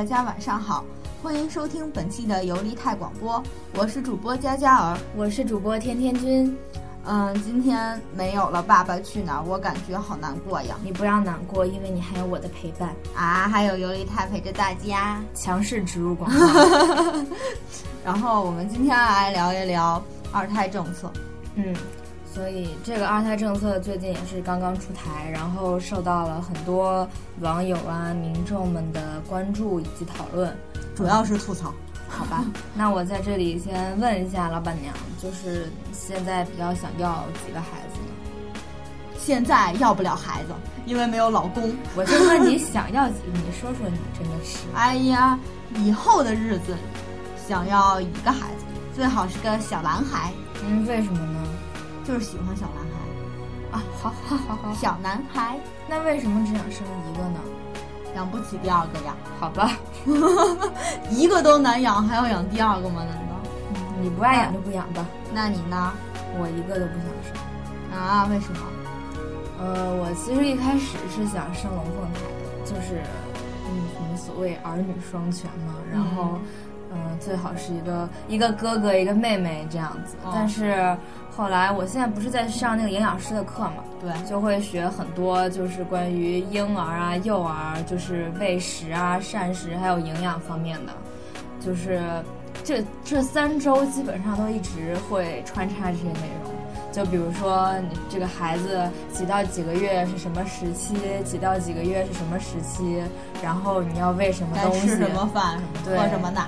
大家晚上好，欢迎收听本期的游离泰广播，我是主播佳佳儿，我是主播天天君。嗯，今天没有了《爸爸去哪儿》，我感觉好难过呀。你不要难过，因为你还有我的陪伴啊，还有游离泰陪着大家。强势植入广告。然后我们今天来聊一聊二胎政策。嗯。所以这个二胎政策最近也是刚刚出台，然后受到了很多网友啊、民众们的关注以及讨论，主要是吐槽。好吧，那我在这里先问一下老板娘，就是现在比较想要几个孩子呢？现在要不了孩子，因为没有老公。我就问你想要几个？你说说，你真的是。哎呀，以后的日子想要一个孩子，最好是个小男孩。嗯，为什么呢？就是喜欢小男孩啊，好好好好，小男孩。那为什么只想生一个呢？养不起第二个呀？好吧，一个都难养，还要养第二个吗？难道？你不爱养就不养吧。那你呢？我一个都不想生。啊？为什么？呃，我其实一开始是想生龙凤胎的，就是嗯，我们所谓儿女双全嘛。然后，嗯，最好是一个一个哥哥一个妹妹这样子。但是。后来，我现在不是在上那个营养师的课嘛？对，就会学很多，就是关于婴儿啊、幼儿，就是喂食啊、膳食还有营养方面的。就是这这三周基本上都一直会穿插这些内容。就比如说，你这个孩子几到几个月是什么时期，几到几个月是什么时期，然后你要喂什么东西，吃什么饭，什么喝什么奶。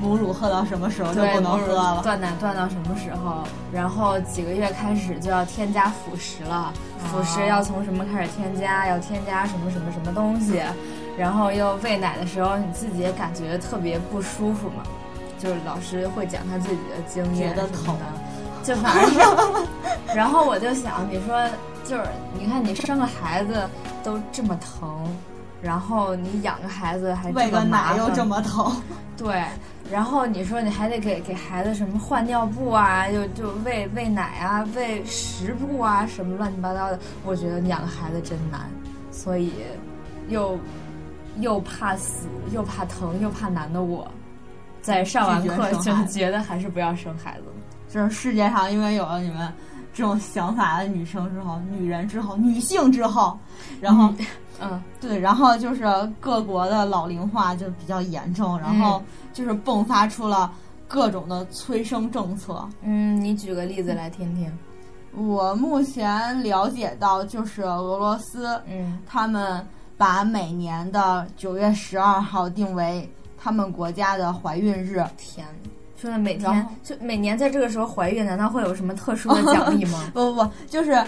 母乳喝到什么时候就不能喝了？断奶断到什么时候？然后几个月开始就要添加辅食了，辅食要从什么开始添加？要添加什么什么什么东西？然后又喂奶的时候，你自己也感觉特别不舒服嘛？就是老师会讲他自己的经验觉得疼，就反正是。然后我就想，你说就是你看你生个孩子都这么疼，然后你养个孩子还喂个奶又这么疼，对。然后你说你还得给给孩子什么换尿布啊，就就喂喂奶啊，喂食布啊，什么乱七八糟的。我觉得养个孩子真难，所以又又怕死，又怕疼，又怕难的我，在上完课就觉得还是不要生孩子。就是世界上因为有了你们这种想法的女生之后，女人之后，女性之后，然后。嗯，对，然后就是各国的老龄化就比较严重，然后就是迸发出了各种的催生政策。嗯，你举个例子来听听。我目前了解到，就是俄罗斯，嗯，他们把每年的九月十二号定为他们国家的怀孕日。天。就是每天就每年在这个时候怀孕，难道会有什么特殊的奖 励吗？不不不，就是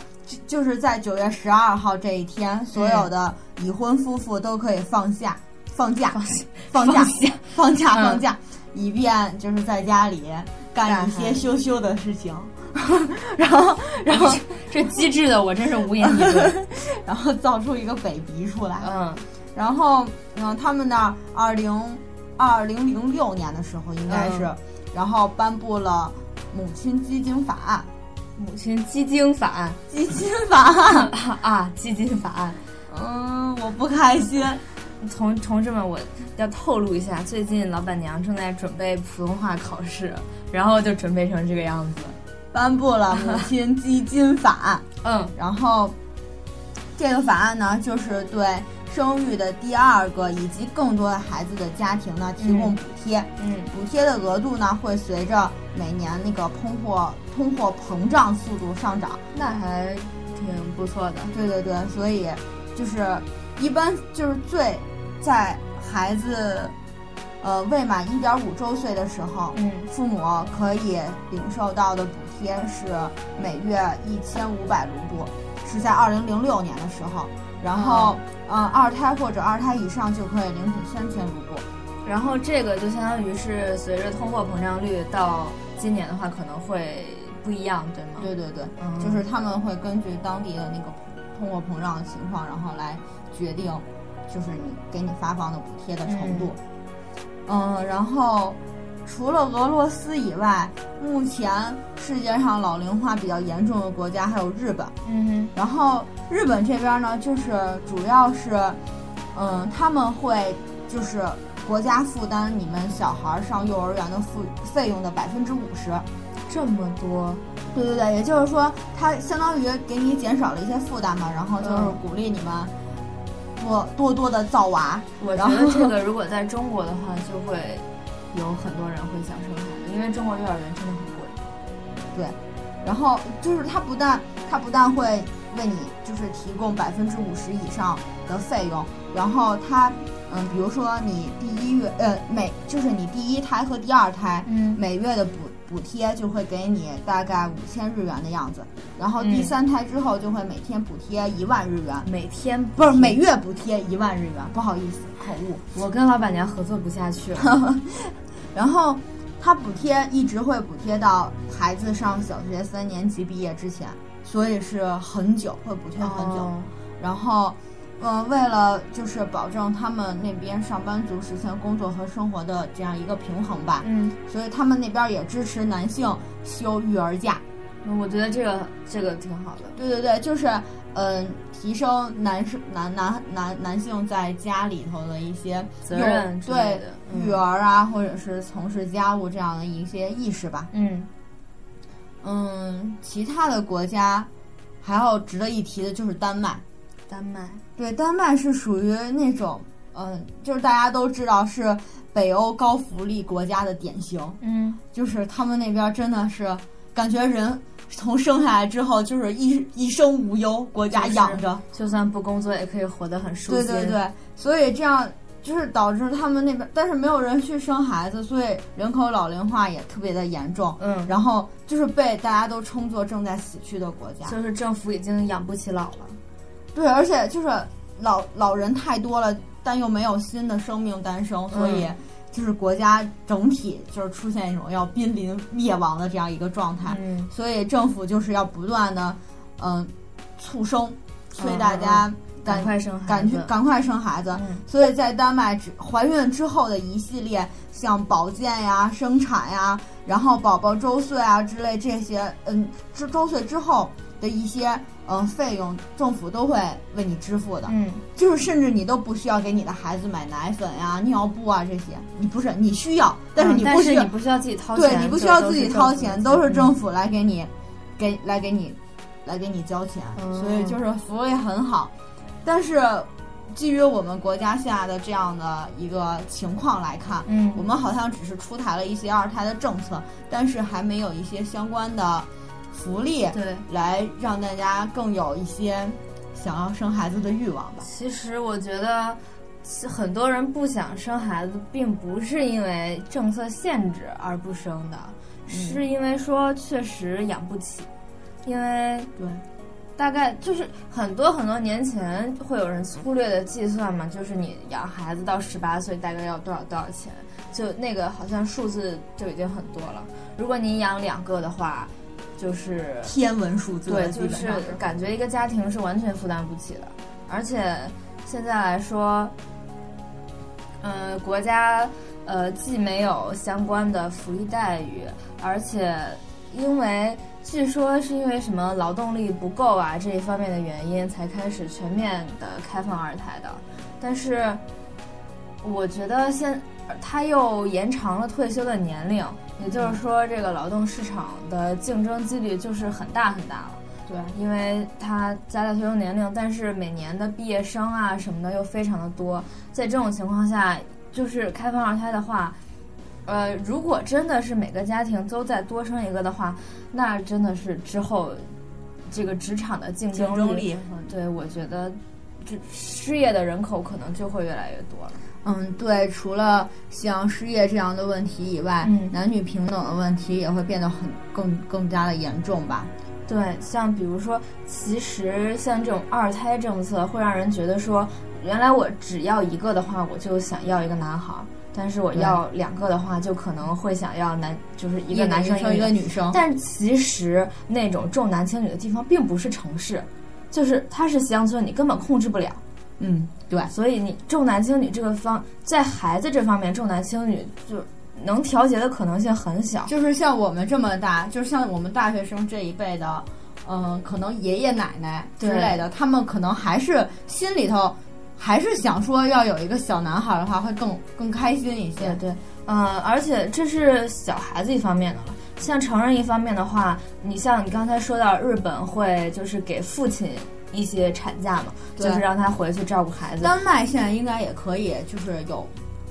就是在九月十二号这一天，所有的已婚夫妇都可以放下放假放假放假放假，以便就是在家里干一些羞羞的事情。然后然后这机智的我真是无言以对。然后造出一个 baby 出来。嗯，然后嗯，他们那二零二零零六年的时候应该是。然后颁布了母亲基金法案，母亲基金法案，基金法案 啊，基金法案。嗯，我不开心。同同志们，我要透露一下，最近老板娘正在准备普通话考试，然后就准备成这个样子。颁布了母亲基金法案，嗯，然后这个法案呢，就是对。生育的第二个以及更多的孩子的家庭呢，提供补贴。嗯，补贴的额度呢，会随着每年那个通货通货膨胀速度上涨。那还挺不错的。对对对，所以就是一般就是最在孩子呃未满一点五周岁的时候，嗯，父母可以领受到的补贴是每月一千五百卢布，是在二零零六年的时候。然后，嗯，二胎或者二胎以上就可以领取三千卢布。然后这个就相当于是随着通货膨胀率到今年的话可能会不一样，对吗？对对对，就是他们会根据当地的那个通货膨胀的情况，然后来决定，就是你给你发放的补贴的程度。嗯，然后。除了俄罗斯以外，目前世界上老龄化比较严重的国家还有日本。嗯哼。然后日本这边呢，就是主要是，嗯，他们会就是国家负担你们小孩上幼儿园的付费用的百分之五十。这么多，对对对，也就是说，它相当于给你减少了一些负担嘛，然后就是嗯鼓励你们多多多的造娃。我觉得这个如果在中国的话，就会有很多人会想生孩子，因为中国幼儿园真的很贵。对，然后就是它不但它不但会为你就是提供百分之五十以上的费用，然后它嗯，比如说你第一月呃每就是你第一胎和第二胎，嗯每月的补补贴就会给你大概五千日元的样子，然后第嗯三胎之后就会每天补贴一万日元，每天不是每月补贴一万日元，不好意思口误。我跟老板娘合作不下去了。然后它补贴一直会补贴到孩子上小学三年级毕业之前，所以是很久，会补贴很久。哦然后，呃，为了就是保证他们那边上班族实现工作和生活的这样一个平衡吧，嗯，所以他们那边也支持男性休育儿假。我觉得这个这个挺好的。对对对，就是嗯、提升男生男男男男性在家里头的一些责任对育儿啊，或者是从事家务这样的一些意识吧。嗯嗯，其他的国家还有值得一提的就是丹麦。丹麦，对，丹麦是属于那种，嗯，就是大家都知道是北欧高福利国家的典型，嗯，就是他们那边真的是感觉人从生下来之后就是一一生无忧，国家就是养着。就算不工作也可以活得很舒心。对对对，所以这样就是导致他们那边，但是没有人去生孩子，所以人口老龄化也特别的严重。嗯，然后就是被大家都称作正在死去的国家。就是政府已经养不起老了。对，而且就是老老人太多了，但又没有新的生命诞生，所以嗯就是国家整体就是出现一种要濒临灭亡的这样一个状态。嗯，所以政府就是要不断的，嗯、促生，催嗯大家赶、赶快生孩子。赶去赶快生孩子。嗯所以在丹麦，只怀孕之后的一系列像保健呀、生产呀，然后宝宝周岁啊之类这些，嗯，周周岁之后的一些嗯费用，政府都会为你支付的。嗯，就是甚至你都不需要给你的孩子买奶粉呀、尿布啊这些，你不是你需要，但是嗯你不需要，但是你不需要自己掏钱，对你不需要自己掏钱，都是政府府来给你，给来给你，来给你交钱，嗯所以就是福利很好。但是基于我们国家现在的这样的一个情况来看，嗯，我们好像只是出台了一些二胎的政策，但是还没有一些相关的福利对。来让大家更有一些想要生孩子的欲望吧。其实我觉得，其很多人不想生孩子，并不是因为政策限制而不生的，是因为说确实养不起，因为对，大概就是很多很多年前会有人粗略的计算嘛，就是你养孩子到十八岁大概要多少多少钱，就那个好像数字就已经很多了。如果你养两个的话，就是天文数字对，就是感觉一个家庭是完全负担不起的，而且现在来说，嗯、国家呃既没有相关的福利待遇，而且因为据说是因为什么劳动力不够啊这一方面的原因，才开始全面的开放二胎的，但是我觉得现他又延长了退休的年龄，也就是说，这个劳动市场的竞争几率就是很大很大了。对，因为他加大退休年龄，但是每年的毕业生啊什么的又非常的多，在这种情况下，就是开放二胎的话，呃，如果真的是每个家庭都再多生一个的话，那真的是之后这个职场的竞竞争争力。对我觉得，这失业的人口可能就会越来越多了。嗯，对，除了像失业这样的问题以外，嗯男女平等的问题也会变得很更更加的严重吧。对，像比如说，其实像这种二胎政策会让人觉得说，原来我只要一个的话，我就想要一个男孩儿；但是我要两个的话，就可能会想要男，就是一一个男生生一个女生，但其实那种重男轻女的地方并不是城市，就是它是乡村，你根本控制不了。嗯，对，所以你重男轻女这个方，在孩子这方面重男轻女就能调节的可能性很小。就是像我们这么大，就是像我们大学生这一辈的，嗯、可能爷爷奶奶之类的，他们可能还是心里头还是想说要有一个小男孩的话，会更更开心一些。对对，嗯，而且这是小孩子一方面的了。像成人一方面的话，你像你刚才说到日本会就是给父亲一些产假嘛，就是让他回去照顾孩子。丹麦现在应该也可以，就是有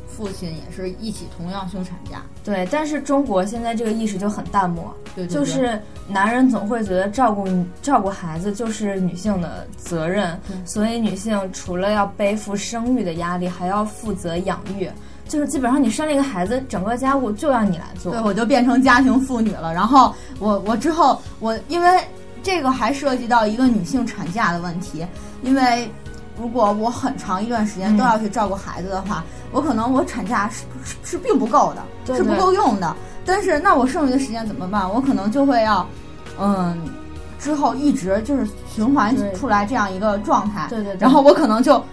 父亲也是一起同样休产假。对，但是中国现在这个意识就很淡漠，对，就是男人总会觉得照顾照顾孩子就是女性的责任，所以女性除了要背负生育的压力，还要负责养育。就是基本上你生了一个孩子，整个家务就要你来做。对，我就变成家庭妇女了。然后我我之后我因为这个还涉及到一个女性产假的问题，因为如果我很长一段时间都要去照顾孩子的话，我可能我产假是是是并不够的，是不够用的。但是那我剩余的时间怎么办？我可能就会要，嗯，之后一直就是循环出来这样一个状态。对对。然后我可能就。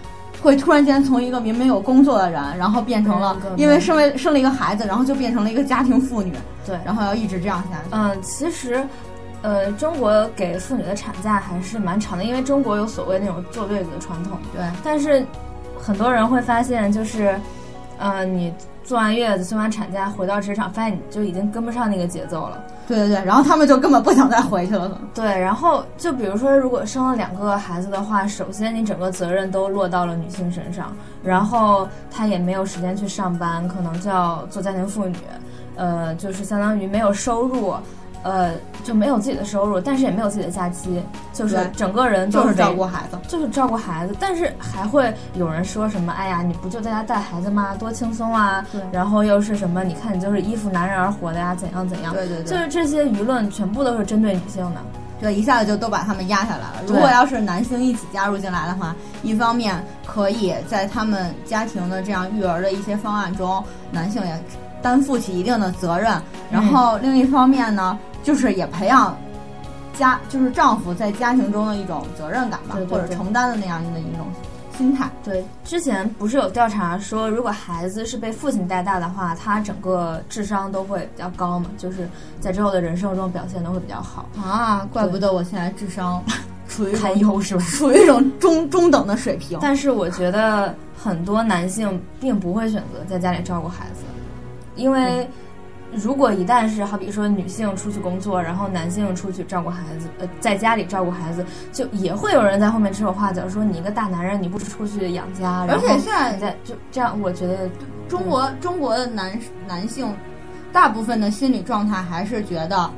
会突然间从一个明明有工作的人，然后变成了因为生为生了一个孩子，然后就变成了一个家庭妇女。对，然后要一直这样下去。嗯，其实，呃，中国给妇女的产假还是蛮长的，因为中国有所谓那种坐月子的传统。对，但是很多人会发现，就是，呃，你坐完月子、休完产假回到职场，发现你就已经跟不上那个节奏了。对对对，然后他们就根本不想再回去了。对，然后就比如说，如果生了两个孩子的话，首先你整个责任都落到了女性身上，然后她也没有时间去上班，可能就要做家庭妇女，呃，就是相当于没有收入。呃，就没有自己的收入，但是也没有自己的假期，就是整个人就是照顾孩子，就是照顾孩子。但是还会有人说什么？哎呀，你不就在家带孩子吗？多轻松啊！对。然后又是什么？你看你就是依附男人而活的呀？怎样怎样？对对对。就是这些舆论全部都是针对女性的，对，一下子就都把他们压下来了。如果要是男性一起加入进来的话，一方面可以在他们家庭的这样育儿的一些方案中，男性也担负起一定的责任。然后另一方面呢？就是也培养家，就是丈夫在家庭中的一种责任感吧，或者承担的那样的一种心态。对，之前不是有调查说，如果孩子是被父亲带大的话，他整个智商都会比较高嘛，就是在之后的人生中表现都会比较好啊。怪不得我现在智商 处于堪忧是吧？处于一种中中等的水平。但是我觉得很多男性并不会选择在家里照顾孩子，因为。如果一旦是好比说女性出去工作，然后男性出去照顾孩子，呃，在家里照顾孩子，就也会有人在后面指手画脚，说你一个大男人，你不出去养家，而且现在在就这样，我觉得中国中国的男男性，大部分的心理状态还是觉得。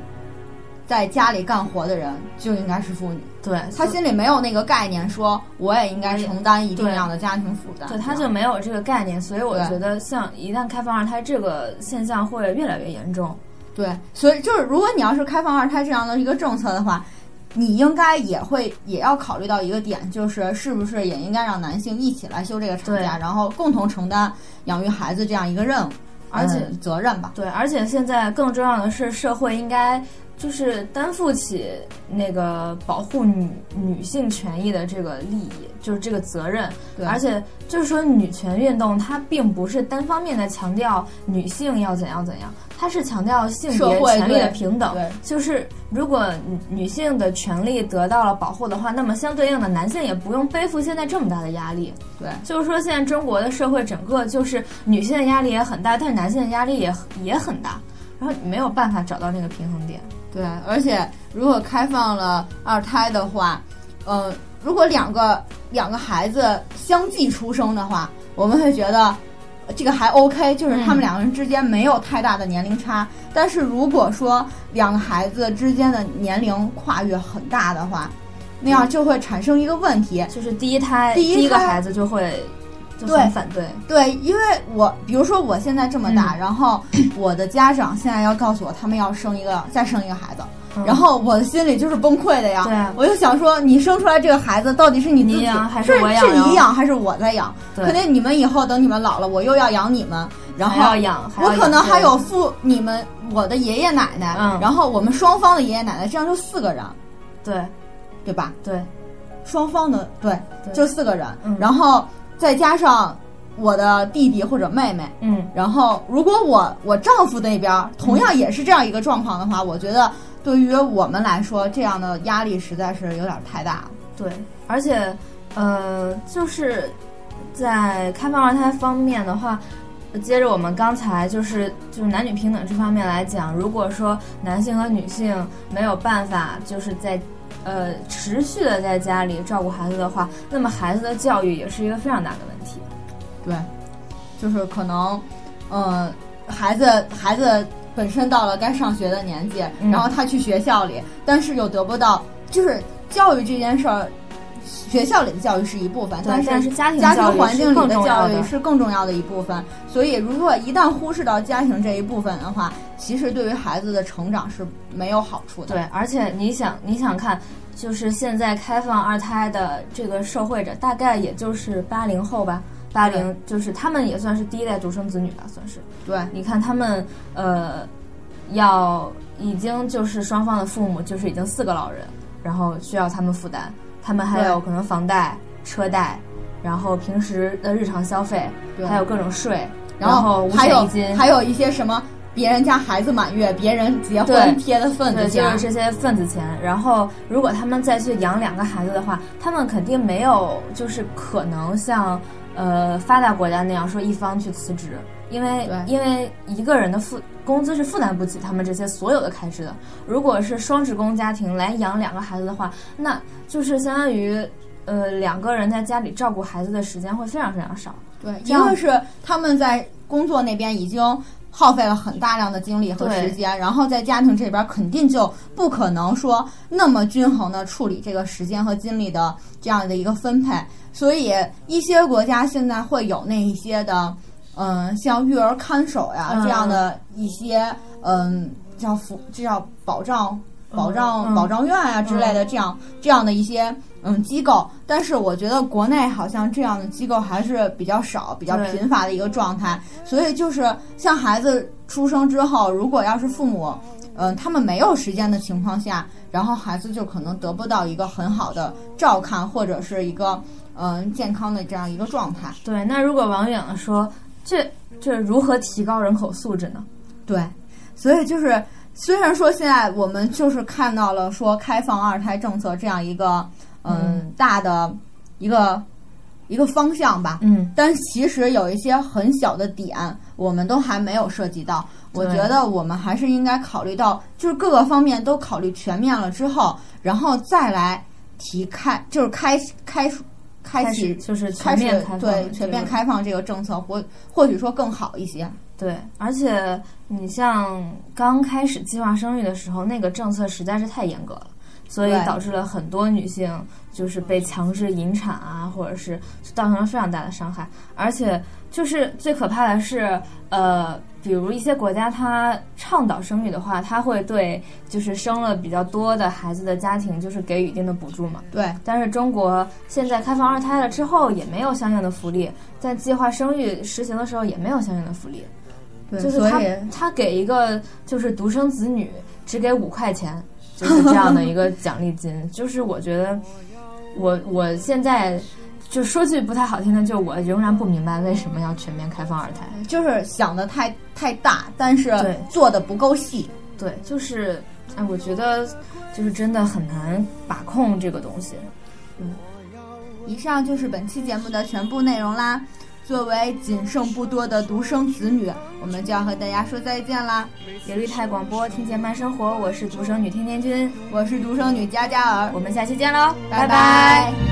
在家里干活的人就应该是妇女，对他心里没有那个概念，说我也应该承担一定量的家庭负担，对他就没有这个概念，所以我觉得像一旦开放二胎，这个现象会越来越严重。对，所以就是如果你要是开放二胎这样的一个政策的话，你应该也会也要考虑到一个点，就是是不是也应该让男性一起来休这个产假，然后共同承担养育孩子这样一个任务，而且责任吧。对，而且现在更重要的是社会应该。就是担负起那个保护女女性权益的这个利益，就是这个责任。对，而且就是说，女权运动它并不是单方面的强调女性要怎样怎样，它是强调性别权利的平等。对，就是如果女性的权利得到了保护的话，那么相对应的男性也不用背负现在这么大的压力。对，就是说现在中国的社会整个就是女性的压力也很大，但是男性的压力也也很大，然后没有办法找到那个平衡点。对，而且如果开放了二胎的话，呃，如果两个两个孩子相继出生的话，我们会觉得这个还 OK，就是他们两个人之间没有太大的年龄差。但是如果说两个孩子之间的年龄跨越很大的话，那样就会产生一个问题，就是第一胎第一个孩子就会。对，反对。对，因为我比如说我现在这么大，然后我的家长现在要告诉我他们要生一个再生一个孩子，然后我的心里就是崩溃的呀。对，我就想说，你生出来这个孩子到底是你自己还是我养？是你养还是我在养？肯定你们以后等你们老了，我又要养你们，然后要养，我可能还有父你们我的爷爷奶奶，然后我们双方的爷爷奶奶，这样就四个人，对，对吧？对，双方的对，就四个人，然后再加上。我的弟弟或者妹妹，嗯，然后如果我我丈夫那边同样也是这样一个状况的话，我觉得对于我们来说，这样的压力实在是有点太大了。对，而且，呃，就是在开放二胎方面的话，接着我们刚才就是就是男女平等这方面来讲，如果说男性和女性没有办法就是在呃持续的在家里照顾孩子的话，那么孩子的教育也是一个非常大的问题。对，就是可能，呃，孩子孩子本身到了该上学的年纪，然后他去学校里，但是又得不到，就是教育这件事儿。学校里的教育是一部分，但是家庭家庭环境里的教育是更重要的一部分。所以，如果一旦忽视到家庭这一部分的话，其实对于孩子的成长是没有好处的。对，而且你想，你想看，就是现在开放二胎的这个社会者，大概也就是八零后吧。八零就是他们也算是第一代独生子女吧，算是。对，你看他们，呃，要已经就是双方的父母就是已经四个老人，然后需要他们负担。他们还有可能房贷、车贷，然后平时的日常消费，还有各种税，然后还有金，还有一些什么别人家孩子满月、别人结婚贴的份子钱，就是这些份子钱。然后如果他们再去养两个孩子的话，他们肯定没有就是可能像呃发达国家那样说一方去辞职。因为因为一个人的负工资是负担不起他们这些所有的开支的。如果是双职工家庭来养两个孩子的话，那就是相当于呃两个人在家里照顾孩子的时间会非常非常少。对，一个是他们在工作那边已经耗费了很大量的精力和时间，然后在家庭这边肯定就不可能说那么均衡的处理这个时间和精力的这样的一个分配。所以一些国家现在会有那一些的。嗯，像育儿看守呀这样的一些，嗯，叫服，这叫保障、保障、保障院啊之类的，这样这样的一些嗯机构。但是我觉得国内好像这样的机构还是比较少、比较贫乏的一个状态。所以就是像孩子出生之后，如果要是父母嗯他们没有时间的情况下，然后孩子就可能得不到一个很好的照看或者是一个嗯健康的这样一个状态。对，那如果王远说。这这如何提高人口素质呢？对，所以就是虽然说现在我们就是看到了说开放二胎政策这样一个嗯大的一个一个方向吧，嗯，但其实有一些很小的点我们都还没有涉及到。我觉得我们还是应该考虑到，就是各个方面都考虑全面了之后，然后再来提开，就是开开。开启就是全面开放，对全面开放这个政策，或或许说更好一些。对，而且你像刚开始计划生育的时候，那个政策实在是太严格了，所以导致了很多女性就是被强制引产啊，或者是造成了非常大的伤害。而且就是最可怕的是，呃。比如一些国家，它倡导生育的话，它会对就是生了比较多的孩子的家庭，就是给予一定的补助嘛。对。但是中国现在开放二胎了之后，也没有相应的福利，在计划生育实行的时候也没有相应的福利。对。就是他他给一个就是独生子女只给五块钱，就是这样的一个奖励金。就是我觉得，我我现在。就说句不太好听的，就我仍然不明白为什么要全面开放二胎，就是想的太太大，但是做的不够细。对，就是哎，我觉得就是真的很难把控这个东西。嗯，以上就是本期节目的全部内容啦。作为仅剩不多的独生子女，我们就要和大家说再见啦。有绿泰广播，听见慢生活，我是独生女天天君，我是独生女佳佳儿，我们下期见喽，拜拜。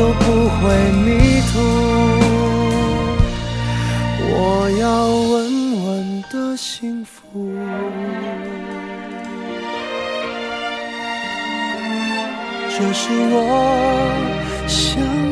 都不会迷途。我要稳稳的幸福，这是我想。